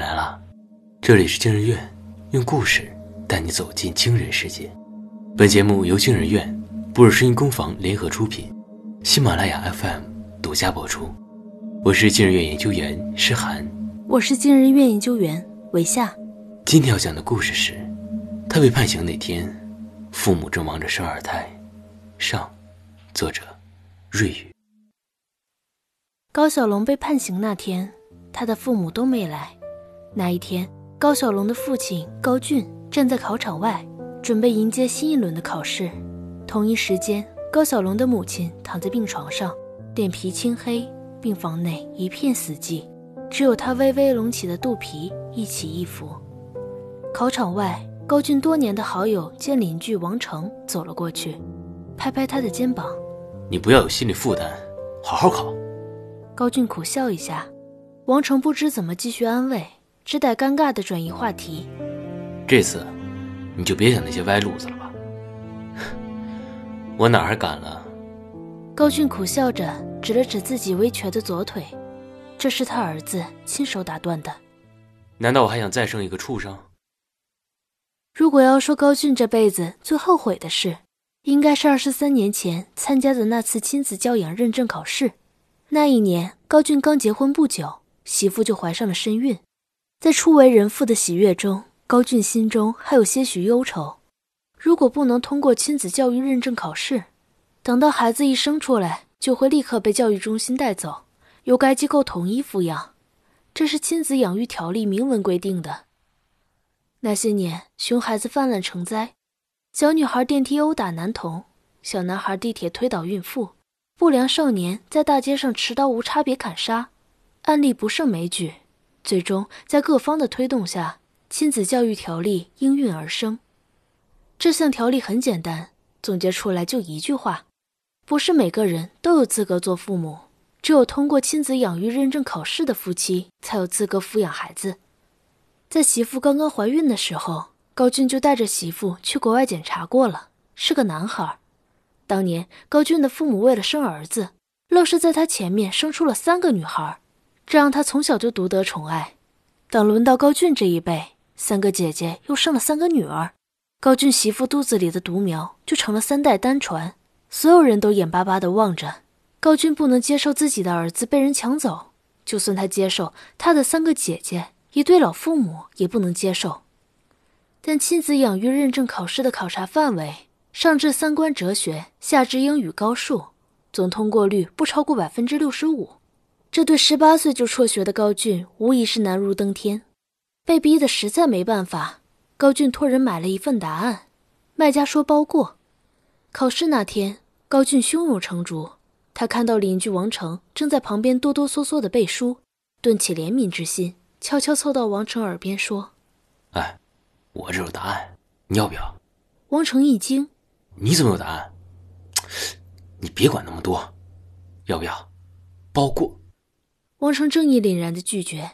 你来了，这里是惊人院，用故事带你走进惊人世界。本节目由惊人院、布尔声音工坊联合出品，喜马拉雅 FM 独家播出。我是惊人院研究员诗涵，我是惊人院研究员韦夏。今天要讲的故事是：他被判刑那天，父母正忙着生二胎。上，作者瑞宇。高小龙被判刑那天，他的父母都没来。那一天，高小龙的父亲高俊站在考场外，准备迎接新一轮的考试。同一时间，高小龙的母亲躺在病床上，脸皮青黑，病房内一片死寂，只有他微微隆起的肚皮一起一伏。考场外，高俊多年的好友兼邻居王成走了过去，拍拍他的肩膀：“你不要有心理负担，好好考。”高俊苦笑一下，王成不知怎么继续安慰，只得尴尬地转移话题。这次，你就别想那些歪路子了吧。我哪还敢了？高俊苦笑着指了指自己微瘸的左腿，这是他儿子亲手打断的。难道我还想再生一个畜生？如果要说高俊这辈子最后悔的事，应该是二十三年前参加的那次亲子教养认证考试。那一年，高俊刚结婚不久，媳妇就怀上了身孕。在初为人父的喜悦中，高俊心中还有些许忧愁。如果不能通过亲子教育认证考试，等到孩子一生出来，就会立刻被教育中心带走，由该机构统一抚养。这是亲子养育条例明文规定的。那些年，熊孩子泛滥成灾，小女孩电梯殴打男童，小男孩地铁推倒孕妇。不良少年在大街上持刀无差别砍杀，案例不胜枚举。最终，在各方的推动下，亲子教育条例应运而生。这项条例很简单，总结出来就一句话：不是每个人都有资格做父母，只有通过亲子养育认证考试的夫妻才有资格抚养孩子。在媳妇刚刚怀孕的时候，高俊就带着媳妇去国外检查过了，是个男孩。当年高俊的父母为了生儿子，愣是在他前面生出了三个女孩，这让他从小就独得宠爱。等轮到高俊这一辈，三个姐姐又生了三个女儿，高俊媳妇肚子里的独苗就成了三代单传。所有人都眼巴巴地望着高俊，不能接受自己的儿子被人抢走，就算他接受，他的三个姐姐一对老父母也不能接受。但亲子养育认证考试的考察范围。上至三观哲学，下至英语高数，总通过率不超过百分之六十五。这对十八岁就辍学的高俊无疑是难如登天。被逼得实在没办法，高俊托人买了一份答案，卖家说包过。考试那天，高俊胸有成竹。他看到邻居王成正在旁边哆哆嗦嗦的背书，顿起怜悯之心，悄悄凑到王成耳边说：“哎，我这有答案，你要不要？”王成一惊。你怎么有答案？你别管那么多，要不要？包过。王成正义凛然的拒绝。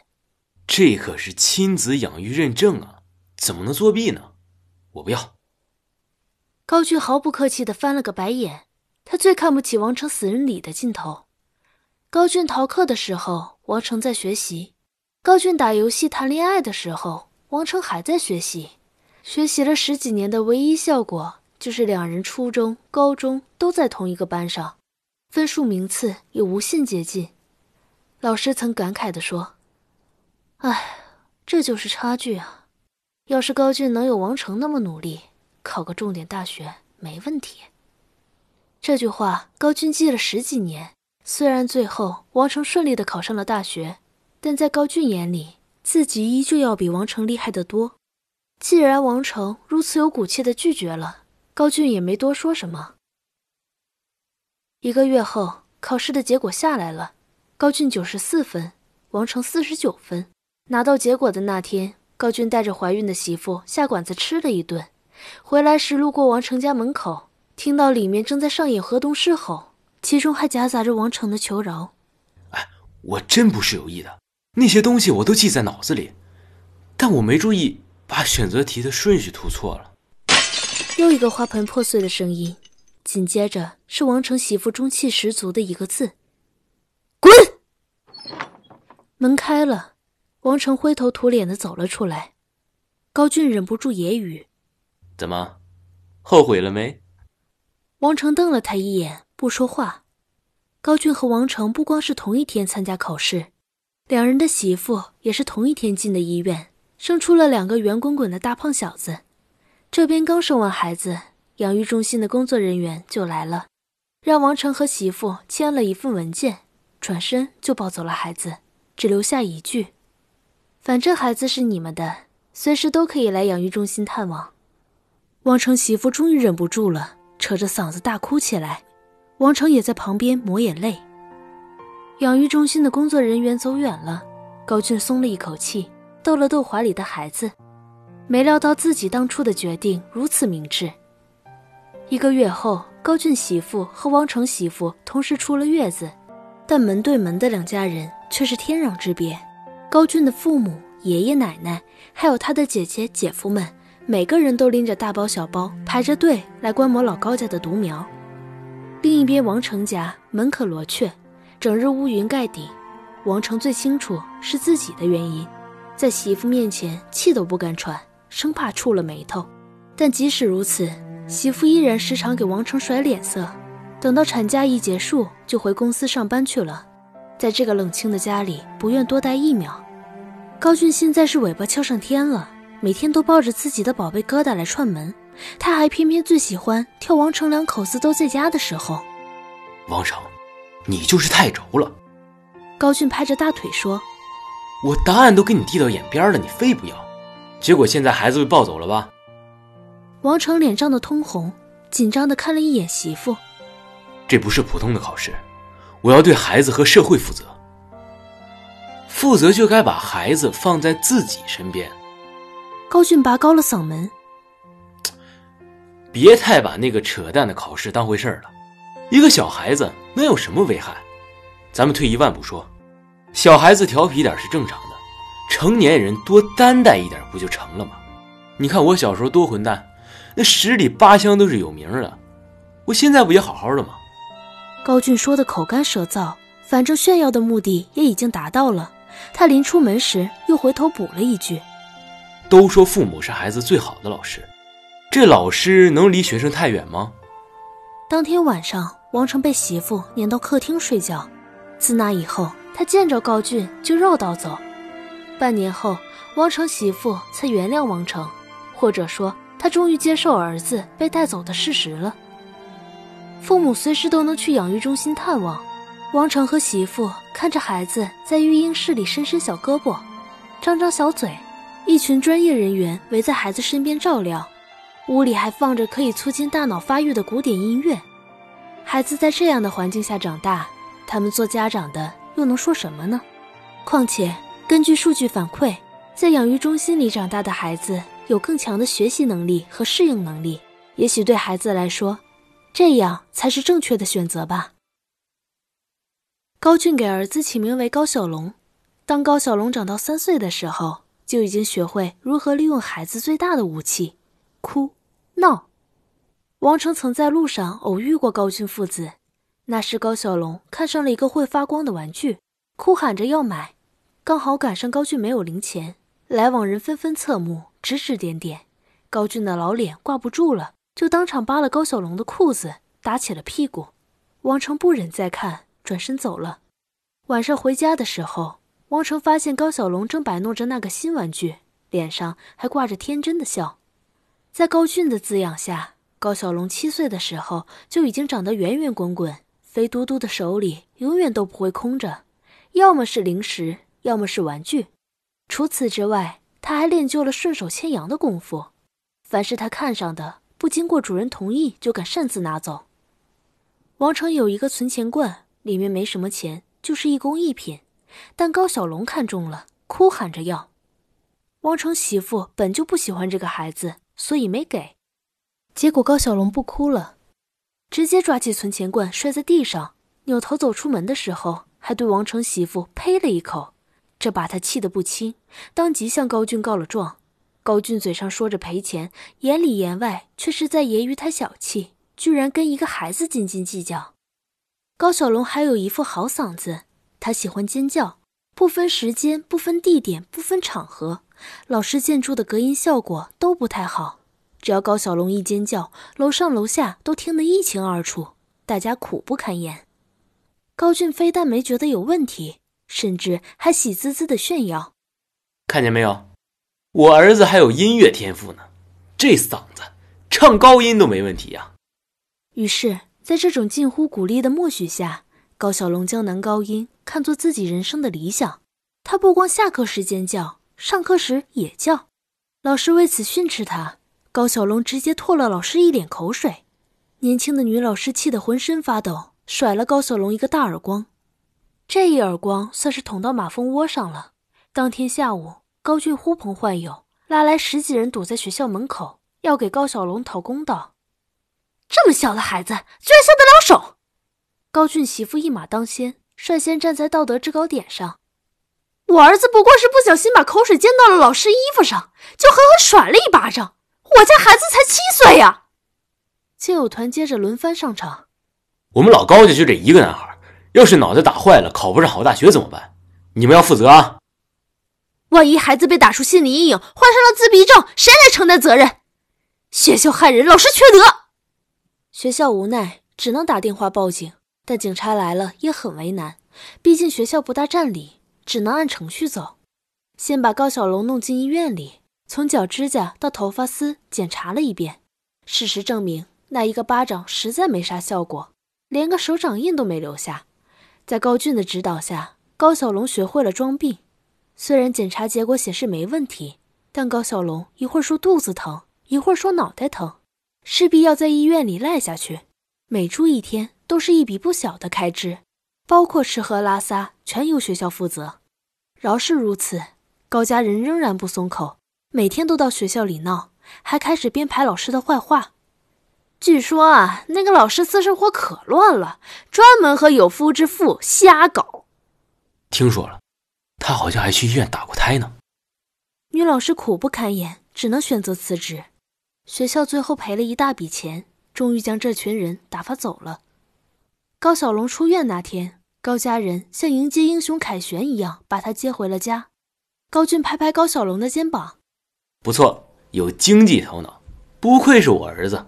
这可是亲子养育认证啊，怎么能作弊呢？我不要。高俊毫不客气的翻了个白眼。他最看不起王成死人礼的劲头。高俊逃课的时候，王成在学习；高俊打游戏谈恋爱的时候，王成还在学习。学习了十几年的唯一效果。就是两人初中、高中都在同一个班上，分数名次也无限接近。老师曾感慨地说：“哎，这就是差距啊！要是高俊能有王成那么努力，考个重点大学没问题。”这句话高俊记了十几年。虽然最后王成顺利的考上了大学，但在高俊眼里，自己依旧要比王成厉害得多。既然王成如此有骨气的拒绝了，高俊也没多说什么。一个月后，考试的结果下来了，高俊九十四分，王成四十九分。拿到结果的那天，高俊带着怀孕的媳妇下馆子吃了一顿，回来时路过王成家门口，听到里面正在上演河东狮吼，其中还夹杂着王成的求饶：“哎，我真不是有意的，那些东西我都记在脑子里，但我没注意把选择题的顺序涂错了。”又一个花盆破碎的声音，紧接着是王成媳妇中气十足的一个字：“滚！”门开了，王成灰头土脸的走了出来。高俊忍不住揶揄：“怎么，后悔了没？”王成瞪了他一眼，不说话。高俊和王成不光是同一天参加考试，两人的媳妇也是同一天进的医院，生出了两个圆滚滚的大胖小子。这边刚生完孩子，养育中心的工作人员就来了，让王成和媳妇签了一份文件，转身就抱走了孩子，只留下一句：“反正孩子是你们的，随时都可以来养育中心探望。”王成媳妇终于忍不住了，扯着嗓子大哭起来，王成也在旁边抹眼泪。养育中心的工作人员走远了，高俊松了一口气，逗了逗怀里的孩子。没料到自己当初的决定如此明智。一个月后，高俊媳妇和王成媳妇同时出了月子，但门对门的两家人却是天壤之别。高俊的父母、爷爷奶奶，还有他的姐姐、姐夫们，每个人都拎着大包小包，排着队来观摩老高家的独苗。另一边，王成家门可罗雀，整日乌云盖顶。王成最清楚是自己的原因，在媳妇面前气都不敢喘。生怕触了眉头，但即使如此，媳妇依然时常给王成甩脸色。等到产假一结束，就回公司上班去了，在这个冷清的家里不愿多待一秒。高俊现在是尾巴翘上天了，每天都抱着自己的宝贝疙瘩来串门，他还偏偏最喜欢跳王成两口子都在家的时候。王成，你就是太轴了。高俊拍着大腿说：“我答案都给你递到眼边了，你非不要。”结果现在孩子被抱走了吧？王成脸涨得通红，紧张的看了一眼媳妇。这不是普通的考试，我要对孩子和社会负责。负责就该把孩子放在自己身边。高俊拔高了嗓门：“别太把那个扯淡的考试当回事了。一个小孩子能有什么危害？咱们退一万步说，小孩子调皮点是正常的。”成年人多担待一点不就成了吗？你看我小时候多混蛋，那十里八乡都是有名的。我现在不也好好的吗？高俊说的口干舌燥，反正炫耀的目的也已经达到了。他临出门时又回头补了一句：“都说父母是孩子最好的老师，这老师能离学生太远吗？”当天晚上，王成被媳妇撵到客厅睡觉。自那以后，他见着高俊就绕道走。半年后，王成媳妇才原谅王成，或者说，他终于接受儿子被带走的事实了。父母随时都能去养育中心探望，王成和媳妇看着孩子在育婴室里伸伸小胳膊，张张小嘴，一群专业人员围在孩子身边照料，屋里还放着可以促进大脑发育的古典音乐。孩子在这样的环境下长大，他们做家长的又能说什么呢？况且。根据数据反馈，在养育中心里长大的孩子有更强的学习能力和适应能力。也许对孩子来说，这样才是正确的选择吧。高俊给儿子起名为高小龙。当高小龙长到三岁的时候，就已经学会如何利用孩子最大的武器——哭闹。王成曾在路上偶遇过高俊父子，那时高小龙看上了一个会发光的玩具，哭喊着要买。刚好赶上高俊没有零钱，来往人纷纷侧目，指指点点。高俊的老脸挂不住了，就当场扒了高小龙的裤子，打起了屁股。王成不忍再看，转身走了。晚上回家的时候，王成发现高小龙正摆弄着那个新玩具，脸上还挂着天真的笑。在高俊的滋养下，高小龙七岁的时候就已经长得圆圆滚滚，肥嘟嘟的手里永远都不会空着，要么是零食。要么是玩具，除此之外，他还练就了顺手牵羊的功夫。凡是他看上的，不经过主人同意就敢擅自拿走。王成有一个存钱罐，里面没什么钱，就是一工艺品，但高小龙看中了，哭喊着要。王成媳妇本就不喜欢这个孩子，所以没给。结果高小龙不哭了，直接抓起存钱罐摔在地上，扭头走出门的时候，还对王成媳妇呸了一口。这把他气得不轻，当即向高俊告了状。高俊嘴上说着赔钱，眼里言外却是在揶揄他小气，居然跟一个孩子斤斤计较。高小龙还有一副好嗓子，他喜欢尖叫，不分时间、不分地点、不分场合，老师建筑的隔音效果都不太好。只要高小龙一尖叫，楼上楼下都听得一清二楚，大家苦不堪言。高俊非但没觉得有问题，甚至还喜滋滋的炫耀：“看见没有，我儿子还有音乐天赋呢，这嗓子唱高音都没问题呀！”于是，在这种近乎鼓励的默许下，高小龙将男高音看作自己人生的理想。他不光下课时尖叫，上课时也叫。老师为此训斥他。高小龙直接唾了老师一脸口水，年轻的女老师气得浑身发抖，甩了高小龙一个大耳光。这一耳光算是捅到马蜂窝上了。当天下午，高俊呼朋唤友，拉来十几人堵在学校门口，要给高小龙讨公道。这么小的孩子居然下得了手！高俊媳妇一马当先，率先站在道德制高点上。我儿子不过是不小心把口水溅到了老师衣服上，就狠狠甩了一巴掌。我家孩子才七岁呀！亲友团接着轮番上场。我们老高家就这一个男孩，要是脑袋打坏了，考不上好大学怎么办？你们要负责啊！万一孩子被打出心理阴影，患上了自闭症，谁来承担责任？学校害人，老师缺德。学校无奈，只能打电话报警，但警察来了也很为难，毕竟学校不大占理，只能按程序走，先把高小龙弄进医院里。从脚指甲到头发丝检查了一遍，事实证明那一个巴掌实在没啥效果，连个手掌印都没留下。在高俊的指导下，高小龙学会了装病。虽然检查结果显示没问题，但高小龙一会儿说肚子疼，一会儿说脑袋疼，势必要在医院里赖下去。每住一天都是一笔不小的开支，包括吃喝拉撒全由学校负责。饶是如此，高家人仍然不松口。每天都到学校里闹，还开始编排老师的坏话。据说啊，那个老师私生活可乱了，专门和有夫之妇瞎搞。听说了，他好像还去医院打过胎呢。女老师苦不堪言，只能选择辞职。学校最后赔了一大笔钱，终于将这群人打发走了。高小龙出院那天，高家人像迎接英雄凯旋一样把他接回了家。高俊拍拍高小龙的肩膀。不错，有经济头脑，不愧是我儿子。